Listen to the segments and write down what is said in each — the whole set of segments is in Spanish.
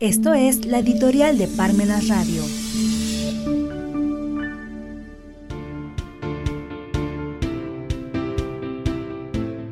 Esto es la editorial de Parmenas Radio.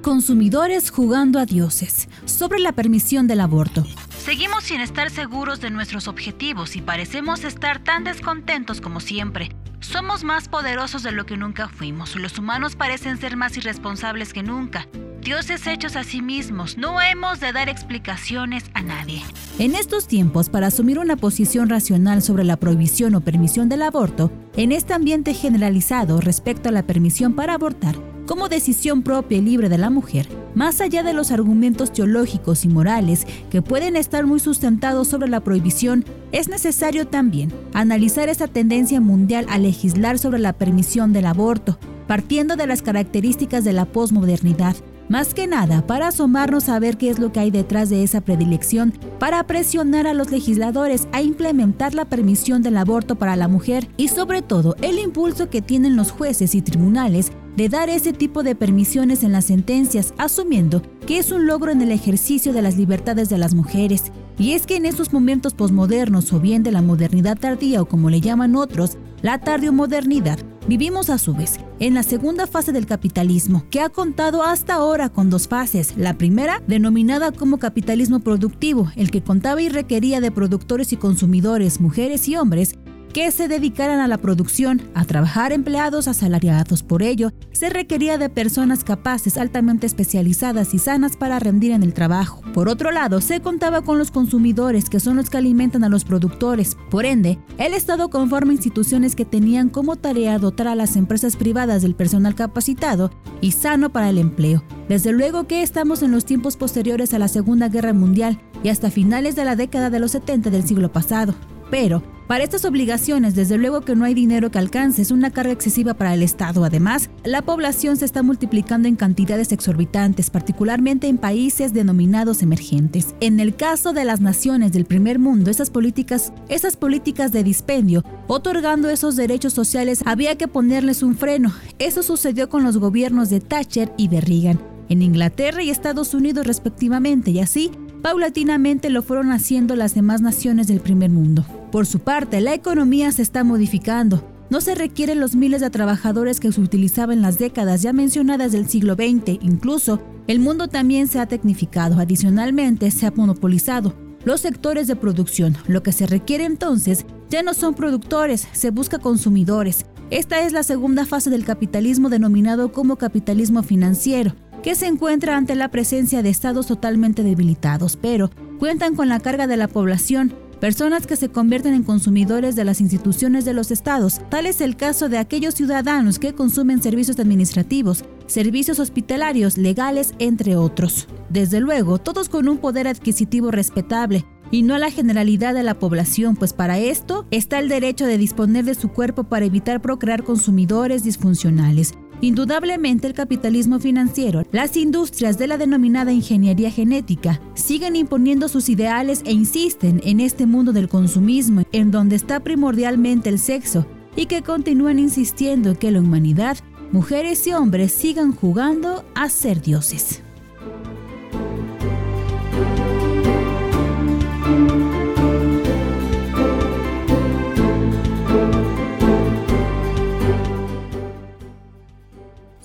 Consumidores jugando a dioses sobre la permisión del aborto. Seguimos sin estar seguros de nuestros objetivos y parecemos estar tan descontentos como siempre. Somos más poderosos de lo que nunca fuimos. Los humanos parecen ser más irresponsables que nunca. Dioses hechos a sí mismos, no hemos de dar explicaciones a nadie. En estos tiempos, para asumir una posición racional sobre la prohibición o permisión del aborto, en este ambiente generalizado respecto a la permisión para abortar, como decisión propia y libre de la mujer, más allá de los argumentos teológicos y morales que pueden estar muy sustentados sobre la prohibición, es necesario también analizar esa tendencia mundial a legislar sobre la permisión del aborto, partiendo de las características de la posmodernidad más que nada para asomarnos a ver qué es lo que hay detrás de esa predilección, para presionar a los legisladores a implementar la permisión del aborto para la mujer y sobre todo el impulso que tienen los jueces y tribunales de dar ese tipo de permisiones en las sentencias, asumiendo que es un logro en el ejercicio de las libertades de las mujeres. Y es que en esos momentos posmodernos o bien de la modernidad tardía o como le llaman otros, la tardio-modernidad, Vivimos a su vez en la segunda fase del capitalismo, que ha contado hasta ahora con dos fases. La primera, denominada como capitalismo productivo, el que contaba y requería de productores y consumidores, mujeres y hombres, que se dedicaran a la producción, a trabajar empleados asalariados. Por ello, se requería de personas capaces, altamente especializadas y sanas para rendir en el trabajo. Por otro lado, se contaba con los consumidores, que son los que alimentan a los productores. Por ende, el Estado conforma instituciones que tenían como tarea dotar a las empresas privadas del personal capacitado y sano para el empleo. Desde luego que estamos en los tiempos posteriores a la Segunda Guerra Mundial y hasta finales de la década de los 70 del siglo pasado. Pero, para estas obligaciones, desde luego que no hay dinero que alcance, es una carga excesiva para el Estado. Además, la población se está multiplicando en cantidades exorbitantes, particularmente en países denominados emergentes. En el caso de las naciones del primer mundo, esas políticas, esas políticas de dispendio, otorgando esos derechos sociales, había que ponerles un freno. Eso sucedió con los gobiernos de Thatcher y de Reagan en Inglaterra y Estados Unidos respectivamente, y así paulatinamente lo fueron haciendo las demás naciones del primer mundo. Por su parte, la economía se está modificando. No se requieren los miles de trabajadores que se utilizaban en las décadas ya mencionadas del siglo XX. Incluso, el mundo también se ha tecnificado. Adicionalmente, se ha monopolizado los sectores de producción. Lo que se requiere entonces ya no son productores, se busca consumidores. Esta es la segunda fase del capitalismo denominado como capitalismo financiero que se encuentra ante la presencia de estados totalmente debilitados, pero cuentan con la carga de la población, personas que se convierten en consumidores de las instituciones de los estados. Tal es el caso de aquellos ciudadanos que consumen servicios administrativos, servicios hospitalarios, legales, entre otros. Desde luego, todos con un poder adquisitivo respetable, y no a la generalidad de la población, pues para esto está el derecho de disponer de su cuerpo para evitar procrear consumidores disfuncionales. Indudablemente el capitalismo financiero, las industrias de la denominada ingeniería genética, siguen imponiendo sus ideales e insisten en este mundo del consumismo, en donde está primordialmente el sexo, y que continúan insistiendo en que la humanidad, mujeres y hombres, sigan jugando a ser dioses.